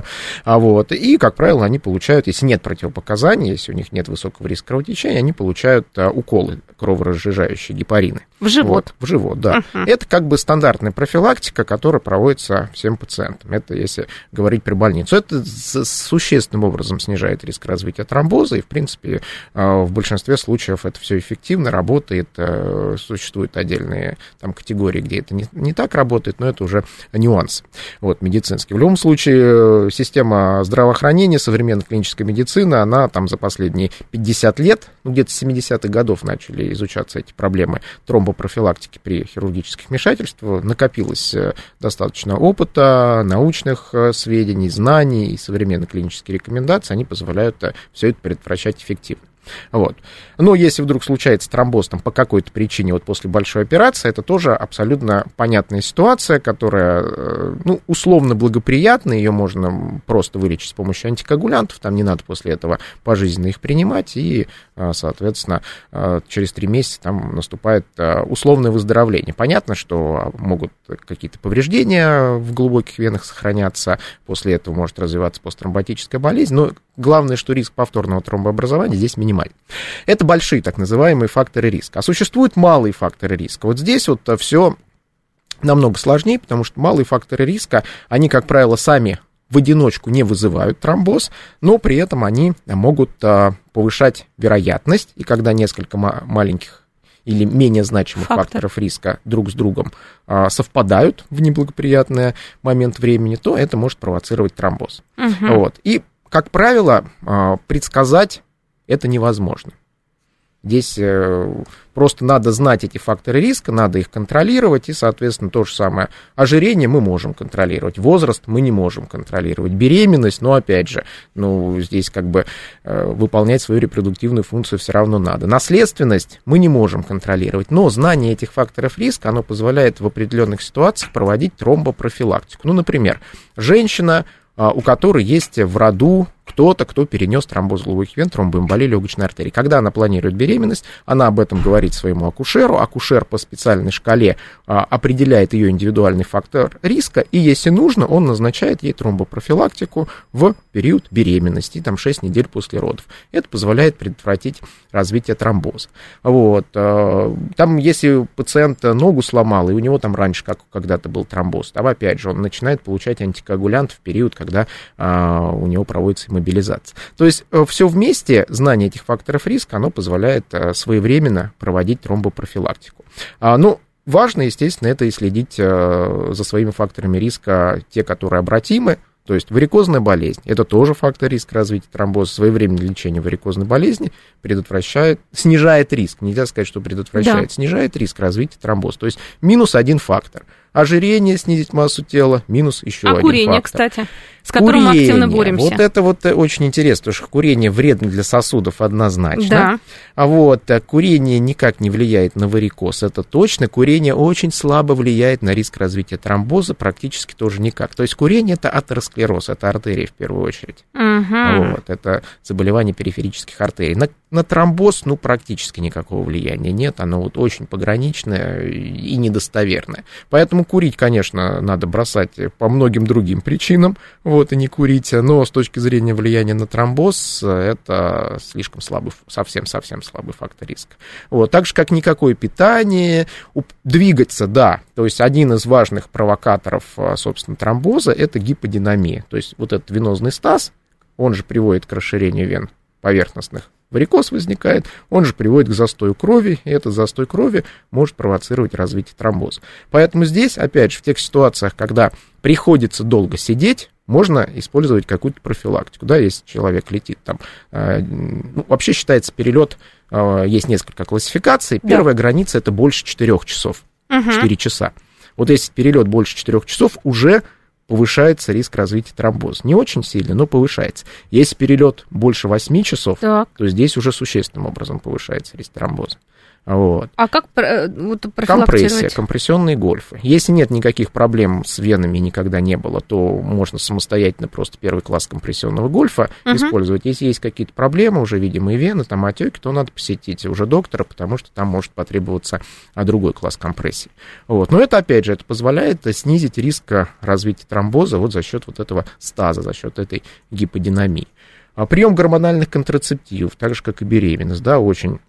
S2: А вот. И, как правило, они получают, если нет противопоказаний, если у них нет высокого риска кровотечения, они получают уколы кроворазжижения разжижающие гепарины.
S1: В живот.
S2: Вот, в живот, да. Uh-huh. Это как бы стандартная профилактика, которая проводится всем пациентам. Это если говорить про больницу. Это существенным образом снижает риск развития тромбоза, и, в принципе, а, в большинстве случаев это все эффективно работает. Э, существуют отдельные там категории, где это не, не так работает, но это уже нюанс вот, медицинский. В любом случае, э, система здравоохранения, современная клиническая медицина, она там за последние 50 лет, ну, где-то с 70-х годов начали изучать решаться эти проблемы тромбопрофилактики при хирургических вмешательствах. Накопилось э, достаточно опыта, научных э, сведений, знаний и современные клинические рекомендации, они позволяют э, все это предотвращать эффективно. Вот. Но если вдруг случается тромбоз там, по какой-то причине вот после большой операции, это тоже абсолютно понятная ситуация, которая э, ну, условно благоприятна, ее можно просто вылечить с помощью антикоагулянтов, там не надо после этого пожизненно их принимать, и, э, соответственно, э, через три месяца там наступает условное выздоровление. Понятно, что могут какие-то повреждения в глубоких венах сохраняться, после этого может развиваться посттромботическая болезнь, но главное, что риск повторного тромбообразования здесь минимальный. Это большие так называемые факторы риска. А существуют малые факторы риска. Вот здесь вот все намного сложнее, потому что малые факторы риска, они, как правило, сами в одиночку не вызывают тромбоз, но при этом они могут а, повышать вероятность, и когда несколько маленьких или менее значимых Фактор. факторов риска друг с другом а, совпадают в неблагоприятный момент времени, то это может провоцировать тромбоз. Угу. Вот. И, как правило, а, предсказать это невозможно. Здесь э, просто надо знать эти факторы риска, надо их контролировать, и, соответственно, то же самое. Ожирение мы можем контролировать, возраст мы не можем контролировать, беременность, но, опять же, ну, здесь как бы э, выполнять свою репродуктивную функцию все равно надо. Наследственность мы не можем контролировать, но знание этих факторов риска, оно позволяет в определенных ситуациях проводить тромбопрофилактику. Ну, например, женщина, а, у которой есть в роду кто-то, кто перенес тромбоз глубоких вен, тромбоэмболию легочной артерии. Когда она планирует беременность, она об этом говорит своему акушеру, акушер по специальной шкале а, определяет ее индивидуальный фактор риска, и если нужно, он назначает ей тромбопрофилактику в период беременности, там 6 недель после родов. Это позволяет предотвратить развитие тромбоза. Вот. А, там, если пациент ногу сломал, и у него там раньше как когда-то был тромбоз, там опять же он начинает получать антикоагулянт в период, когда а, у него проводится мобилизации. То есть э, все вместе, знание этих факторов риска, оно позволяет э, своевременно проводить тромбопрофилактику. А, ну, Важно, естественно, это и следить э, за своими факторами риска, те, которые обратимы, То есть варикозная болезнь – это тоже фактор риска развития тромбоза. Своевременное лечение варикозной болезни предотвращает, снижает риск, нельзя сказать, что предотвращает, да. снижает риск развития тромбоза. То есть минус один фактор. Ожирение, снизить массу тела, минус еще а один
S1: курение,
S2: фактор.
S1: кстати, с которым курение. мы активно боремся.
S2: Вот это вот э, очень интересно, потому что курение вредно для сосудов однозначно. Да. А вот э, курение никак не влияет на варикоз, это точно. Курение очень слабо влияет на риск развития тромбоза, практически тоже никак. То есть курение – это атеросклероз, это артерия в первую очередь. Угу. Вот, это заболевание периферических артерий. На, на тромбоз, ну, практически никакого влияния нет, оно вот очень пограничное и недостоверное. Поэтому курить, конечно, надо бросать по многим другим причинам, вот, и не курить, но с точки зрения влияния на тромбоз, это слишком слабый, совсем-совсем слабый фактор риска. Вот, так же, как никакое питание, двигаться, да, то есть один из важных провокаторов, а, собственно, тромбоза, это гиподинамия, то есть вот этот венозный стаз, он же приводит к расширению вен поверхностных варикоз возникает, он же приводит к застою крови, и этот застой крови может провоцировать развитие тромбоза. Поэтому здесь, опять же, в тех ситуациях, когда приходится долго сидеть, можно использовать какую-то профилактику, да, если человек летит там, э, ну, вообще считается перелет, э, есть несколько классификаций, первая да. граница это больше 4 часов, угу. 4 часа. Вот если перелет больше 4 часов, уже повышается риск развития тромбоза. Не очень сильно, но повышается. Если перелет больше 8 часов, так. то здесь уже существенным образом повышается риск тромбоза. Вот.
S1: А как э, вот,
S2: Компрессия, компрессионные гольфы. Если нет никаких проблем с венами, никогда не было, то можно самостоятельно просто первый класс компрессионного гольфа угу. использовать. Если есть какие-то проблемы, уже видимые вены, там отеки, то надо посетить уже доктора, потому что там может потребоваться а, другой класс компрессии. Вот. Но это, опять же, это позволяет снизить риск развития тромбоза вот за счет вот этого стаза, за счет этой гиподинамии. А прием гормональных контрацептивов, так же, как и беременность, да, очень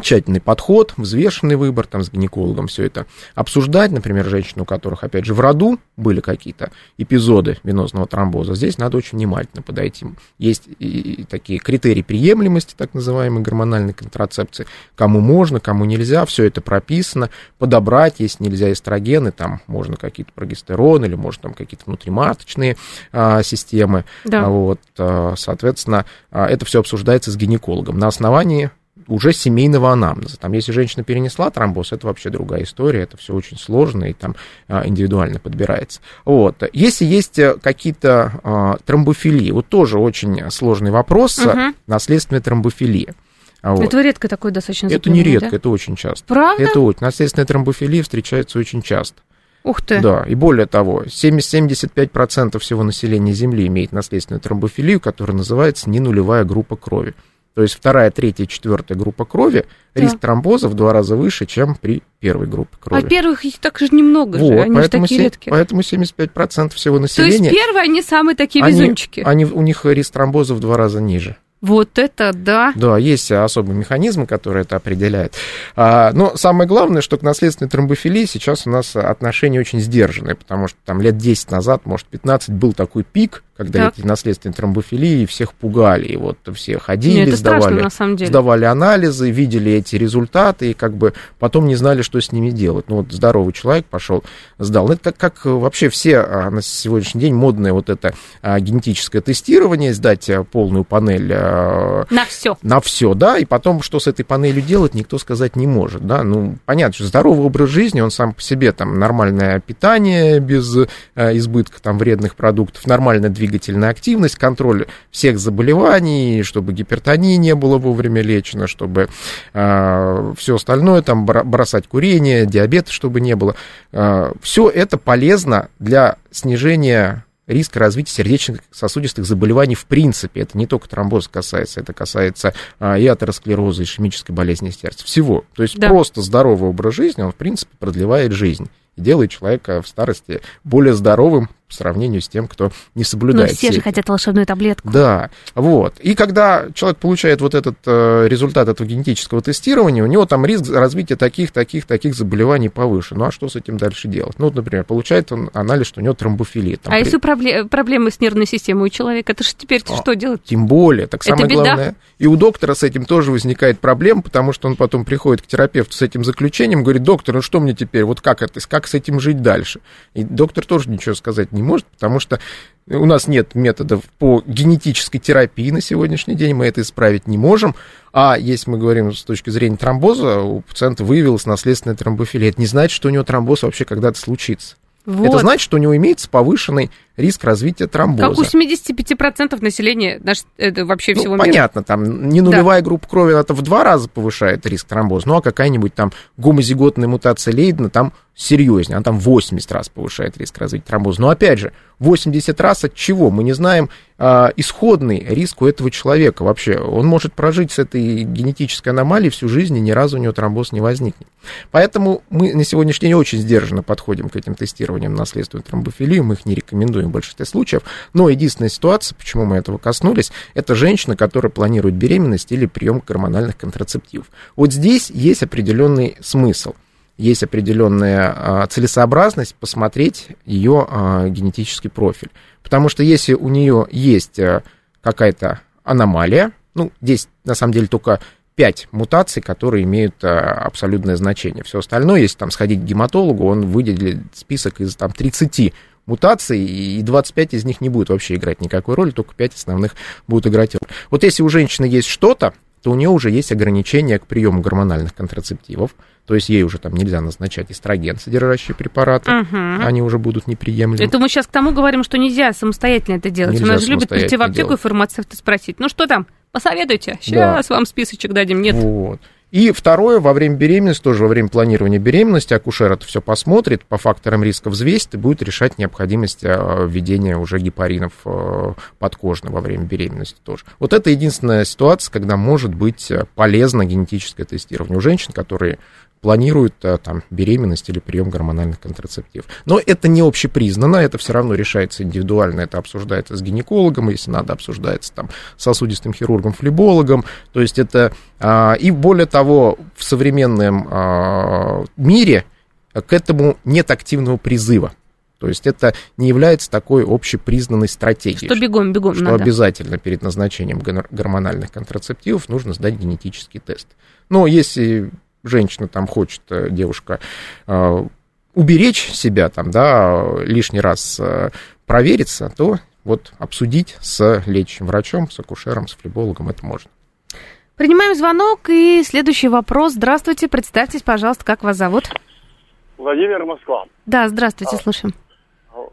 S2: тщательный подход, взвешенный выбор, там, с гинекологом все это обсуждать, например, женщины, у которых, опять же, в роду были какие-то эпизоды венозного тромбоза, здесь надо очень внимательно подойти. Есть и такие критерии приемлемости, так называемой гормональной контрацепции, кому можно, кому нельзя, все это прописано, подобрать, если нельзя эстрогены, там можно какие-то прогестероны или, может, там какие-то внутриматочные а, системы, да. вот, а, соответственно, а, это все обсуждается с гинекологом. На основании уже семейного анамнеза. Там, если женщина перенесла тромбоз, это вообще другая история, это все очень сложно и там а, индивидуально подбирается. Вот. Если есть э, какие-то а, тромбофилии, вот тоже очень сложный вопрос, угу. наследственная тромбофилия.
S1: Вот. Это редко такое достаточно
S2: Это не редко, да? это очень часто.
S1: Правда?
S2: Это очень. Наследственная тромбофилия встречается очень часто.
S1: Ух ты.
S2: Да, и более того, 70-75% всего населения Земли имеет наследственную тромбофилию, которая называется ненулевая группа крови. То есть вторая, третья, четвертая группа крови, да. риск тромбоза в два раза выше, чем при первой группе крови.
S1: А первых их так же немного вот, же, они поэтому, же такие 7, редкие.
S2: Поэтому 75% всего населения... То
S1: есть первые, они самые такие везунчики.
S2: Они, они, у них риск тромбоза в два раза ниже.
S1: Вот это да.
S2: Да, есть особый механизм, который это определяет. А, но самое главное, что к наследственной тромбофилии сейчас у нас отношения очень сдержанные, потому что там лет 10 назад, может, 15 был такой пик, когда так. эти наследственные тромбофилии всех пугали, и вот все ходили, Нет, сдавали, страшно, на самом деле. сдавали анализы, видели эти результаты, и как бы потом не знали, что с ними делать. Ну вот здоровый человек пошел, сдал. Это как, вообще все а, на сегодняшний день модное вот это а, генетическое тестирование, сдать полную панель.
S1: На все.
S2: На все, да, и потом, что с этой панелью делать, никто сказать не может, да. Ну, понятно, что здоровый образ жизни, он сам по себе, там, нормальное питание без избытка там вредных продуктов, движение двигательная активность, контроль всех заболеваний, чтобы гипертонии не было вовремя лечено, чтобы э, все остальное, там, бросать курение, диабет, чтобы не было. Э, все это полезно для снижения риска развития сердечных сосудистых заболеваний в принципе. Это не только тромбоз касается, это касается а, и атеросклероза, и ишемической болезни сердца. Всего. То есть да. просто здоровый образ жизни, он в принципе продлевает жизнь и делает человека в старости более здоровым, по сравнению с тем, кто не соблюдает.
S1: Ну, все же хотят волшебную таблетку.
S2: Да, вот. И когда человек получает вот этот э, результат этого генетического тестирования, у него там риск развития таких, таких, таких заболеваний повыше. Ну, а что с этим дальше делать? Ну, вот, например, получает он анализ, что у него тромбофилия.
S1: Там, а при... если пробле- проблемы с нервной системой у человека, это же теперь а, что делать?
S2: Тем более. Так самое это главное. И у доктора с этим тоже возникает проблема, потому что он потом приходит к терапевту с этим заключением, говорит, доктор, ну что мне теперь, вот как это, как с этим жить дальше? И доктор тоже ничего сказать не может, потому что у нас нет методов по генетической терапии на сегодняшний день, мы это исправить не можем. А если мы говорим с точки зрения тромбоза, у пациента выявилась наследственная тромбофилия. Это не значит, что у него тромбоз вообще когда-то случится. Вот. Это значит, что у него имеется повышенный риск развития тромбоза.
S1: Как у 75% населения наш, это вообще ну, всего
S2: мира. Понятно, там не нулевая да. группа крови, это в два раза повышает риск тромбоза, ну а какая-нибудь там гомозиготная мутация Лейдена там серьезнее, она там 80 раз повышает риск развития тромбоза. Но опять же, 80 раз от чего? Мы не знаем а, исходный риск у этого человека вообще. Он может прожить с этой генетической аномалией всю жизнь, и ни разу у него тромбоз не возникнет. Поэтому мы на сегодняшний день очень сдержанно подходим к этим тестированиям наследственной тромбофилии, мы их не рекомендуем в большинстве случаев. Но единственная ситуация, почему мы этого коснулись, это женщина, которая планирует беременность или прием гормональных контрацептивов. Вот здесь есть определенный смысл есть определенная а, целесообразность посмотреть ее а, генетический профиль. Потому что если у нее есть а, какая-то аномалия, ну, здесь на самом деле только 5 мутаций, которые имеют абсолютное значение. Все остальное, если там сходить к гематологу, он выделит список из там 30 мутаций, и 25 из них не будет вообще играть никакой роли, только 5 основных будут играть роль. Вот если у женщины есть что-то, то у нее уже есть ограничения к приему гормональных контрацептивов, то есть ей уже там нельзя назначать эстроген, содержащие препараты, угу. они уже будут неприемлемы.
S1: Это мы сейчас к тому говорим, что нельзя самостоятельно это делать. Нельзя у нас же любят прийти в аптеку делать. и фармацевта спросить, ну что там, посоветуйте, сейчас да. вам списочек дадим, нет.
S2: Вот. И второе, во время беременности, тоже во время планирования беременности, акушер это все посмотрит, по факторам риска взвесит и будет решать необходимость э, введения уже гепаринов э, подкожно во время беременности тоже. Вот это единственная ситуация, когда может быть э, полезно генетическое тестирование у женщин, которые планируют там, беременность или прием гормональных контрацептивов. Но это не общепризнано, это все равно решается индивидуально, это обсуждается с гинекологом, если надо, обсуждается там, с сосудистым хирургом, флебологом. То есть это... А, и более того, в современном а, мире к этому нет активного призыва. То есть это не является такой общепризнанной стратегией.
S1: Что бегом, бегом
S2: Что
S1: надо.
S2: обязательно перед назначением гормональных контрацептивов нужно сдать генетический тест. Но если женщина там хочет, э, девушка, э, уберечь себя, там, да, лишний раз э, провериться, то вот обсудить с лечащим врачом, с акушером, с флебологом это можно.
S1: Принимаем звонок и следующий вопрос. Здравствуйте, представьтесь, пожалуйста, как вас зовут?
S6: Владимир Москва.
S1: Да, здравствуйте, а, слушаем.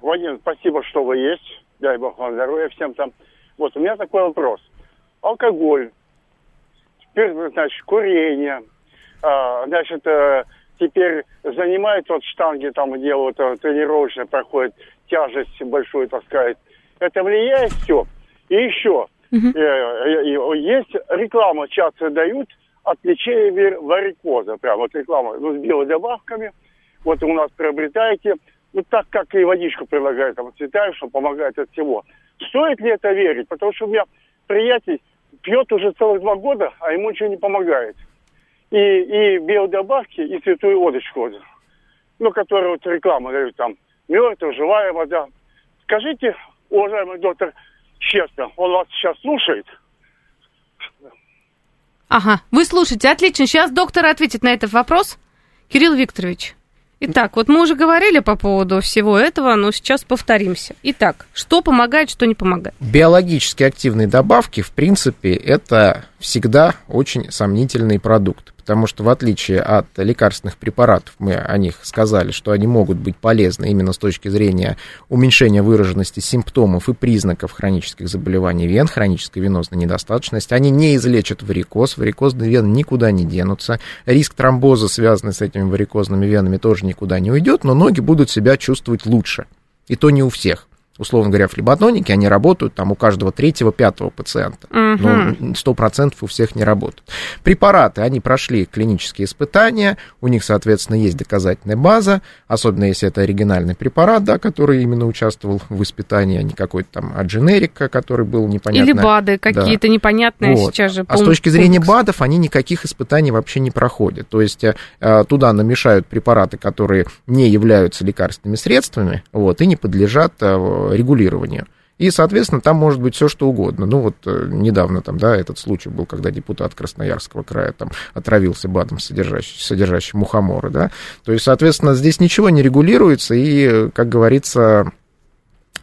S6: Владимир, спасибо, что вы есть. Дай бог вам здоровья всем там. Вот, у меня такой вопрос. Алкоголь, теперь, значит, курение, а, значит, э, теперь занимает вот штанги, там делают, э, тренировочно проходит, тяжесть большую таскает. Это влияет все. И еще, uh-huh. есть реклама, часто дают от лечения варикоза. Прям вот реклама ну, с биодобавками. Вот у нас приобретаете. Ну, так как и водичку предлагают, там, цветаешь, что помогает от всего. Стоит ли это верить? Потому что у меня приятель пьет уже целых два года, а ему ничего не помогает и, и биодобавки, и святую водочку, ну, которую вот реклама дают там, мертвая, живая вода. Скажите, уважаемый доктор, честно, он вас сейчас слушает?
S1: Ага, вы слушаете, отлично. Сейчас доктор ответит на этот вопрос. Кирилл Викторович. Итак, вот мы уже говорили по поводу всего этого, но сейчас повторимся. Итак, что помогает, что не помогает?
S2: Биологически активные добавки, в принципе, это всегда очень сомнительный продукт потому что в отличие от лекарственных препаратов, мы о них сказали, что они могут быть полезны именно с точки зрения уменьшения выраженности симптомов и признаков хронических заболеваний вен, хронической венозной недостаточности, они не излечат варикоз, варикозные вены никуда не денутся, риск тромбоза, связанный с этими варикозными венами, тоже никуда не уйдет, но ноги будут себя чувствовать лучше. И то не у всех условно говоря, флеботоники, они работают там у каждого третьего, пятого пациента. Угу. Но сто процентов у всех не работают. Препараты, они прошли клинические испытания, у них, соответственно, есть доказательная база, особенно если это оригинальный препарат, да, который именно участвовал в испытании, а не какой-то там адженерика, который был непонятно.
S1: Или БАДы какие-то да. непонятные вот. сейчас же.
S2: А с точки зрения БАДов, они никаких испытаний вообще не проходят. То есть э, туда намешают препараты, которые не являются лекарственными средствами, вот, и не подлежат э, регулированию. И, соответственно, там может быть все что угодно. Ну, вот э, недавно там, да, этот случай был, когда депутат Красноярского края там отравился БАДом, содержащим, содержащим мухоморы, да. То есть, соответственно, здесь ничего не регулируется, и, как говорится,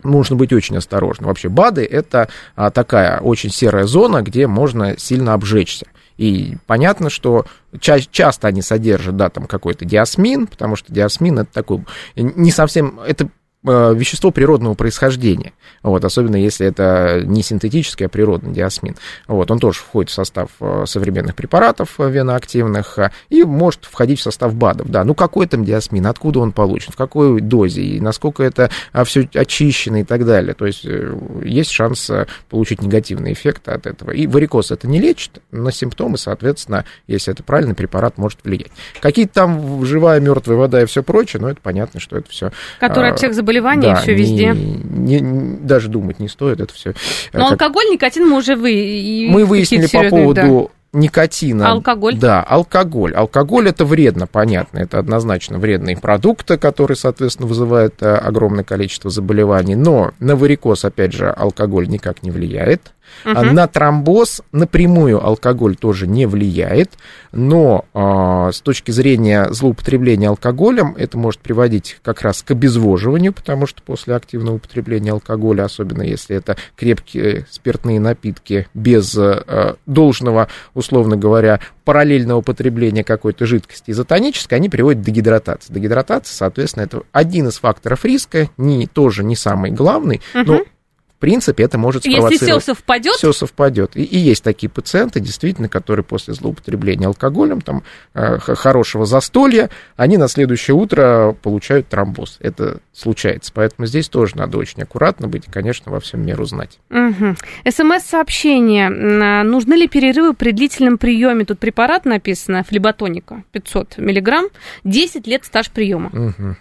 S2: нужно быть очень осторожным. Вообще БАДы это а, такая очень серая зона, где можно сильно обжечься. И понятно, что ча- часто они содержат, да, там какой-то диасмин, потому что диасмин это такой не совсем, это Э, вещество природного происхождения, вот, особенно если это не синтетический, а природный диасмин. Вот, он тоже входит в состав э, современных препаратов э, веноактивных и может входить в состав БАДов. Да, ну какой там диасмин, откуда он получен, в какой дозе, и насколько это а, все очищено и так далее. То есть есть шанс получить негативный эффект от этого. И варикоз это не лечит, но симптомы, соответственно, если это правильный препарат, может влиять. Какие-то там живая, мертвая вода и все прочее, но это понятно, что это все.
S1: Которые от всех заболеваний заболевания, да, все везде.
S2: Не, не, даже думать не стоит, это все.
S1: Но как... алкоголь, никотин мы уже вы...
S2: Мы выяснили по поводу да. никотина.
S1: Алкоголь.
S2: Да, алкоголь. Алкоголь это вредно, понятно, это однозначно вредный продукт, который, соответственно, вызывает э, огромное количество заболеваний. Но на варикоз, опять же, алкоголь никак не влияет. Угу. На тромбоз напрямую алкоголь тоже не влияет, но э, с точки зрения злоупотребления алкоголем это может приводить как раз к обезвоживанию, потому что после активного употребления алкоголя, особенно если это крепкие спиртные напитки без э, должного, условно говоря, параллельного потребления какой-то жидкости изотонической, они приводят к дегидратации. Дегидратация, соответственно, это один из факторов риска, не, тоже не самый главный, угу. но принципе, это может спровоцировать...
S1: Если все совпадет?
S2: Все совпадет. И, и есть такие пациенты, действительно, которые после злоупотребления алкоголем, там, э, хорошего застолья, они на следующее утро получают тромбоз. Это случается. Поэтому здесь тоже надо очень аккуратно быть и, конечно, во всем меру знать.
S1: Угу. СМС-сообщение. Нужны ли перерывы при длительном приеме? Тут препарат написано, флеботоника, 500 миллиграмм, 10 лет стаж приема.
S2: Угу.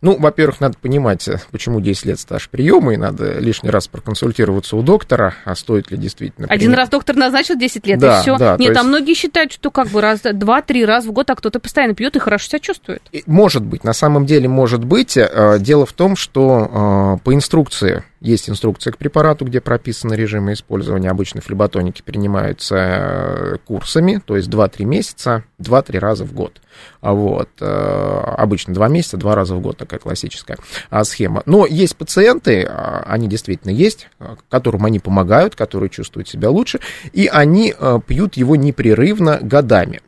S2: Ну, во-первых, надо понимать, э, почему 10 лет стаж приема, и надо лишний раз проконсультироваться у доктора, а стоит ли действительно...
S1: Один принять. раз доктор назначил 10 лет, да, и все. Да, Нет, есть... а многие считают, что как бы раз, два-три раза в год, а кто-то постоянно пьет и хорошо себя чувствует.
S2: Может быть, на самом деле может быть. Э, дело в том, что э, по инструкции есть инструкция к препарату, где прописаны режимы использования. Обычно флеботоники принимаются э, курсами, то есть 2-3 месяца, 2-3 раза в год. А вот. Э, обычно 2 месяца, 2 раза в год, такая классическая а, схема. Но есть пациенты, а, они действительно есть, которым они помогают, которые чувствуют себя лучше, и они э, пьют его непрерывно годами.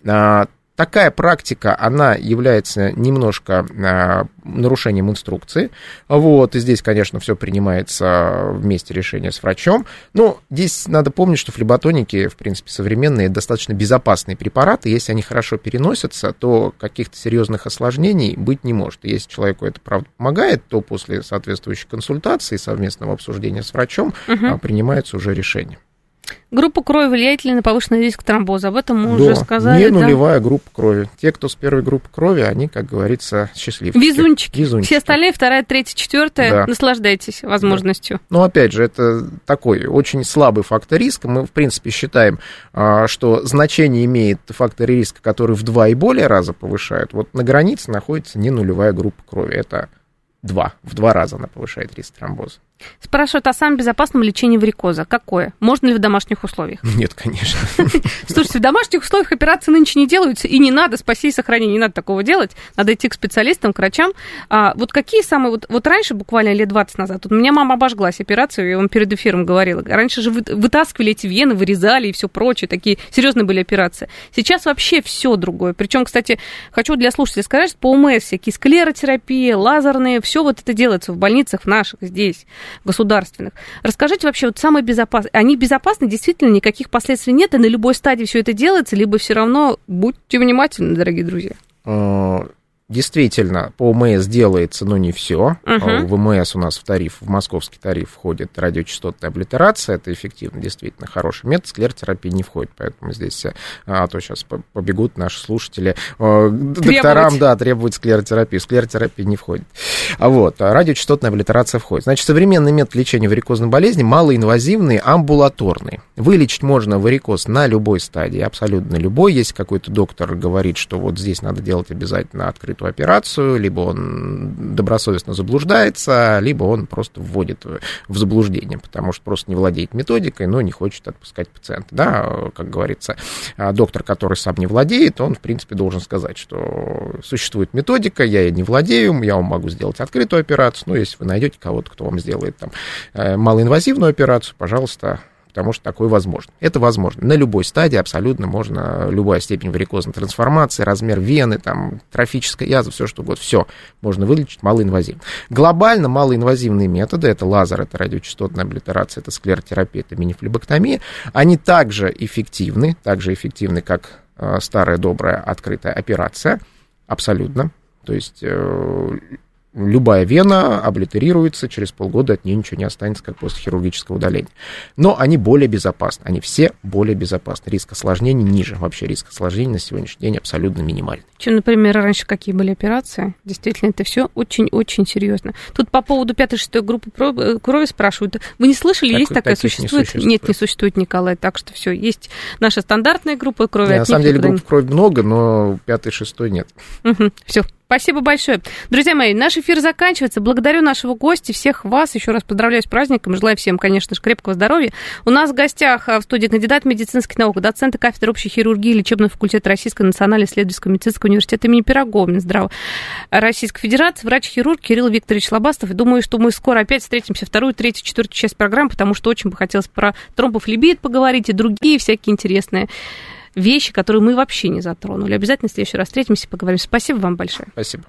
S2: Такая практика, она является немножко э, нарушением инструкции. Вот, и здесь, конечно, все принимается вместе решения с врачом. Но здесь надо помнить, что флеботоники, в принципе, современные, достаточно безопасные препараты. Если они хорошо переносятся, то каких-то серьезных осложнений быть не может. И если человеку это, правда, помогает, то после соответствующей консультации, совместного обсуждения с врачом угу. принимается уже решение.
S1: Группа крови влияет ли на повышенный риск тромбоза? Об этом мы да, уже сказали.
S2: Не нулевая да? группа крови. Те, кто с первой группы крови, они, как говорится, счастливчики.
S1: Везунчики. Везунчики. Все остальные, вторая, третья, четвертая, да. наслаждайтесь возможностью.
S2: Да. Ну, опять же, это такой очень слабый фактор риска. Мы, в принципе, считаем, а, что значение имеет фактор риска, который в два и более раза повышают. Вот на границе находится не нулевая группа крови. Это два. В два раза она повышает риск тромбоза.
S1: Спрашивают о самом безопасном лечении варикоза. Какое? Можно ли в домашних условиях? (laughs)
S2: Нет, конечно. (laughs)
S1: Слушайте, в домашних условиях операции нынче не делаются, и не надо, спаси и сохрани, не надо такого делать. Надо идти к специалистам, к врачам. А, вот какие самые... Вот, вот раньше, буквально лет 20 назад, вот у меня мама обожглась операцию, я вам перед эфиром говорила. Раньше же вытаскивали эти вены, вырезали и все прочее. Такие серьезные были операции. Сейчас вообще все другое. Причем, кстати, хочу для слушателей сказать, что по УМС всякие склеротерапия, лазерные, все вот это делается в больницах наших здесь государственных. Расскажите вообще, вот самые безопасные, они безопасны, действительно, никаких последствий нет, и на любой стадии все это делается, либо все равно будьте внимательны, дорогие друзья.
S2: А, Действительно, по ОМС делается, но не все. Uh-huh. В МС у нас в тариф, в московский тариф входит радиочастотная облитерация. Это эффективно, действительно хороший метод. Склеротерапия не входит, поэтому здесь, а, а то сейчас побегут наши слушатели а, докторам, да, требовать склеротерапию. Склеротерапия не входит. А вот, а радиочастотная облитерация входит. Значит, современный метод лечения варикозной болезни малоинвазивный, амбулаторный. Вылечить можно варикоз на любой стадии, абсолютно любой. Если какой-то доктор говорит, что вот здесь надо делать обязательно открытый открытую операцию, либо он добросовестно заблуждается, либо он просто вводит в заблуждение, потому что просто не владеет методикой, но не хочет отпускать пациента. Да, как говорится, доктор, который сам не владеет, он, в принципе, должен сказать, что существует методика, я ей не владею, я вам могу сделать открытую операцию, но если вы найдете кого-то, кто вам сделает там э, малоинвазивную операцию, пожалуйста, потому что такое возможно. Это возможно. На любой стадии абсолютно можно, любая степень варикозной трансформации, размер вены, там, трофическая язва, все что угодно, все можно вылечить малоинвазивно. Глобально малоинвазивные методы, это лазер, это радиочастотная облитерация, это склеротерапия, это минифлебоктомия, они также эффективны, также эффективны, как э, старая добрая открытая операция, абсолютно. То есть э, любая вена облитерируется, через полгода от нее ничего не останется, как после хирургического удаления. Но они более безопасны, они все более безопасны. Риск осложнений ниже, вообще риск осложнений на сегодняшний день абсолютно минимальный.
S1: Чем, например, раньше какие были операции? Действительно, это все очень-очень серьезно. Тут по поводу пятой-шестой группы э, крови спрашивают. Вы не слышали, так, есть такая, существует? Не Нет, не существует, Николай, так что все, есть наша стандартная группа крови.
S2: Нет, на самом деле групп крови много, но пятой-шестой нет.
S1: Угу, все, Спасибо большое. Друзья мои, наш эфир заканчивается. Благодарю нашего гостя, всех вас. Еще раз поздравляю с праздником. Желаю всем, конечно же, крепкого здоровья. У нас в гостях а, в студии кандидат медицинских наук, доцент кафедры общей хирургии лечебного факультета Российской национальной исследовательского медицинского университета имени Пирогова, Минздрава Российской Федерации, врач-хирург Кирилл Викторович Лобастов. И думаю, что мы скоро опять встретимся вторую, третью, четвертую часть программы, потому что очень бы хотелось про тромбофлебит поговорить и другие всякие интересные вещи, которые мы вообще не затронули. Обязательно в следующий раз встретимся и поговорим. Спасибо вам большое.
S2: Спасибо.